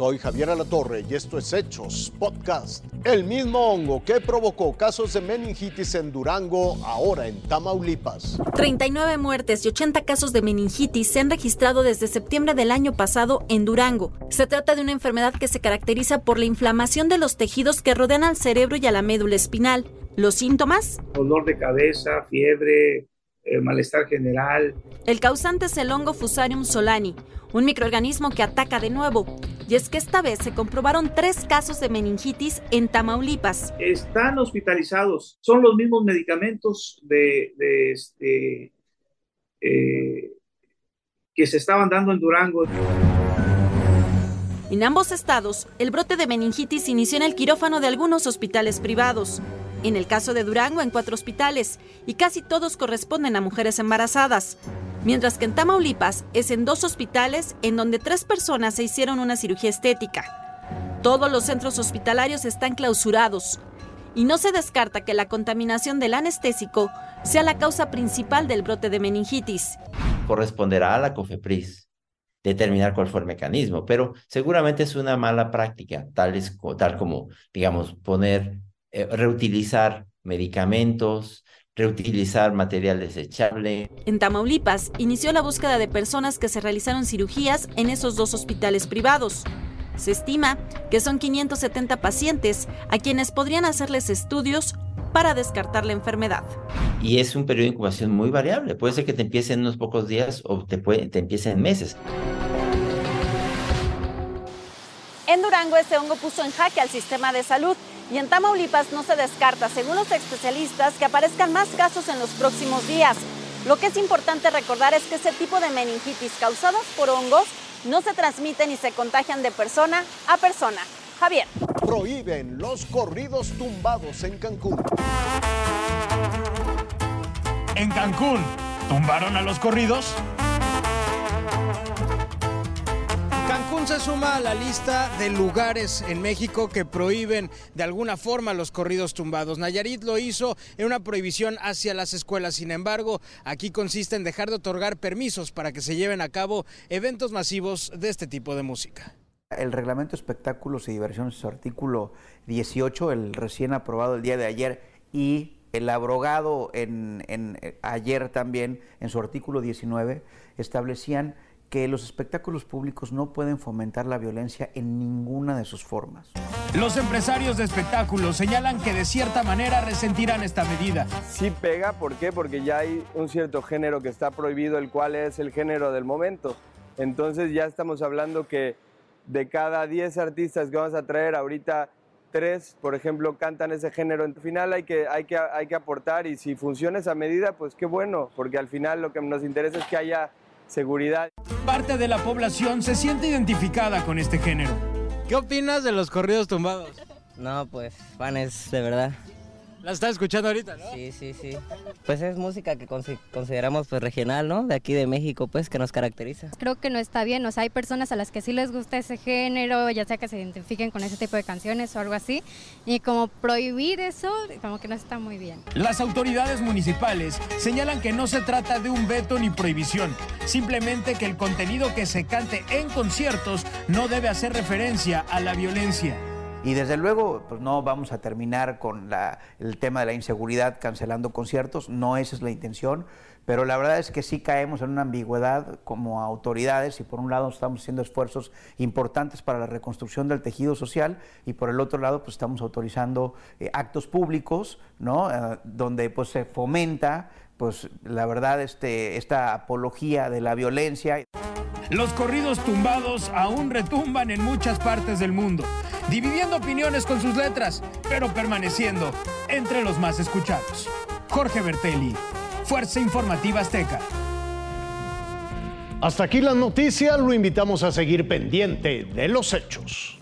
Soy Javier Alatorre y esto es Hechos Podcast. El mismo hongo que provocó casos de meningitis en Durango, ahora en Tamaulipas. 39 muertes y 80 casos de meningitis se han registrado desde septiembre del año pasado en Durango. Se trata de una enfermedad que se caracteriza por la inflamación de los tejidos que rodean al cerebro y a la médula espinal. ¿Los síntomas? Dolor de cabeza, fiebre, eh, malestar general. El causante es el hongo Fusarium solani, un microorganismo que ataca de nuevo. Y es que esta vez se comprobaron tres casos de meningitis en Tamaulipas. Están hospitalizados. Son los mismos medicamentos de, este, eh, que se estaban dando en Durango. En ambos estados, el brote de meningitis inició en el quirófano de algunos hospitales privados. En el caso de Durango, en cuatro hospitales, y casi todos corresponden a mujeres embarazadas. Mientras que en Tamaulipas es en dos hospitales en donde tres personas se hicieron una cirugía estética. Todos los centros hospitalarios están clausurados y no se descarta que la contaminación del anestésico sea la causa principal del brote de meningitis. Corresponderá a la COFEPRIS determinar cuál fue el mecanismo, pero seguramente es una mala práctica, tal, como, digamos, poner, eh, reutilizar medicamentos, reutilizar material desechable. En Tamaulipas inició la búsqueda de personas que se realizaron cirugías en esos dos hospitales privados. Se estima que son 570 pacientes a quienes podrían hacerles estudios para descartar la enfermedad. Y es un periodo de incubación muy variable. Puede ser que te empiece en unos pocos días o te, puede, te empiece en meses. En Durango, este hongo puso en jaque al sistema de salud y en Tamaulipas no se descarta, según los especialistas, que aparezcan más casos en los próximos días. Lo que es importante recordar es que ese tipo de meningitis causadas por hongos no se transmiten y se contagian de persona a persona. Javier. Prohíben los corridos tumbados en Cancún. En Cancún, ¿tumbaron a los corridos? Se suma a la lista de lugares en México que prohíben de alguna forma los corridos tumbados. Nayarit lo hizo en una prohibición hacia las escuelas. Sin embargo, aquí consiste en dejar de otorgar permisos para que se lleven a cabo eventos masivos de este tipo de música. El reglamento de espectáculos y diversión, su artículo 18, el recién aprobado el día de ayer, y el abrogado en, en, ayer también, en su artículo 19, establecían que los espectáculos públicos no pueden fomentar la violencia en ninguna de sus formas. Los empresarios de espectáculos señalan que de cierta manera resentirán esta medida. Sí pega, ¿por qué? Porque ya hay un cierto género que está prohibido, el cual es el género del momento. Entonces ya estamos hablando que de cada 10 artistas que vamos a traer, ahorita 3, por ejemplo, cantan ese género. Al final hay que, hay, que, hay que aportar y si funciona esa medida, pues qué bueno, porque al final lo que nos interesa es que haya seguridad. Parte de la población se siente identificada con este género. ¿Qué opinas de los corridos tumbados? No, pues, fanes, de verdad. La estás escuchando ahorita, ¿no? Sí, sí, sí. Pues es música que consideramos pues regional, ¿no? De aquí de México, pues, que nos caracteriza. Creo que no está bien, o sea, hay personas a las que sí les gusta ese género, ya sea que se identifiquen con ese tipo de canciones o algo así, y como prohibir eso, como que no está muy bien. Las autoridades municipales señalan que no se trata de un veto ni prohibición, simplemente que el contenido que se cante en conciertos no debe hacer referencia a la violencia. Y desde luego, pues no vamos a terminar con el tema de la inseguridad cancelando conciertos, no esa es la intención, pero la verdad es que sí caemos en una ambigüedad como autoridades y por un lado estamos haciendo esfuerzos importantes para la reconstrucción del tejido social y por el otro lado pues estamos autorizando eh, actos públicos, ¿no? Eh, donde pues se fomenta pues la verdad este, esta apología de la violencia. Los corridos tumbados aún retumban en muchas partes del mundo dividiendo opiniones con sus letras, pero permaneciendo entre los más escuchados. Jorge Bertelli, Fuerza Informativa Azteca. Hasta aquí la noticia, lo invitamos a seguir pendiente de los hechos.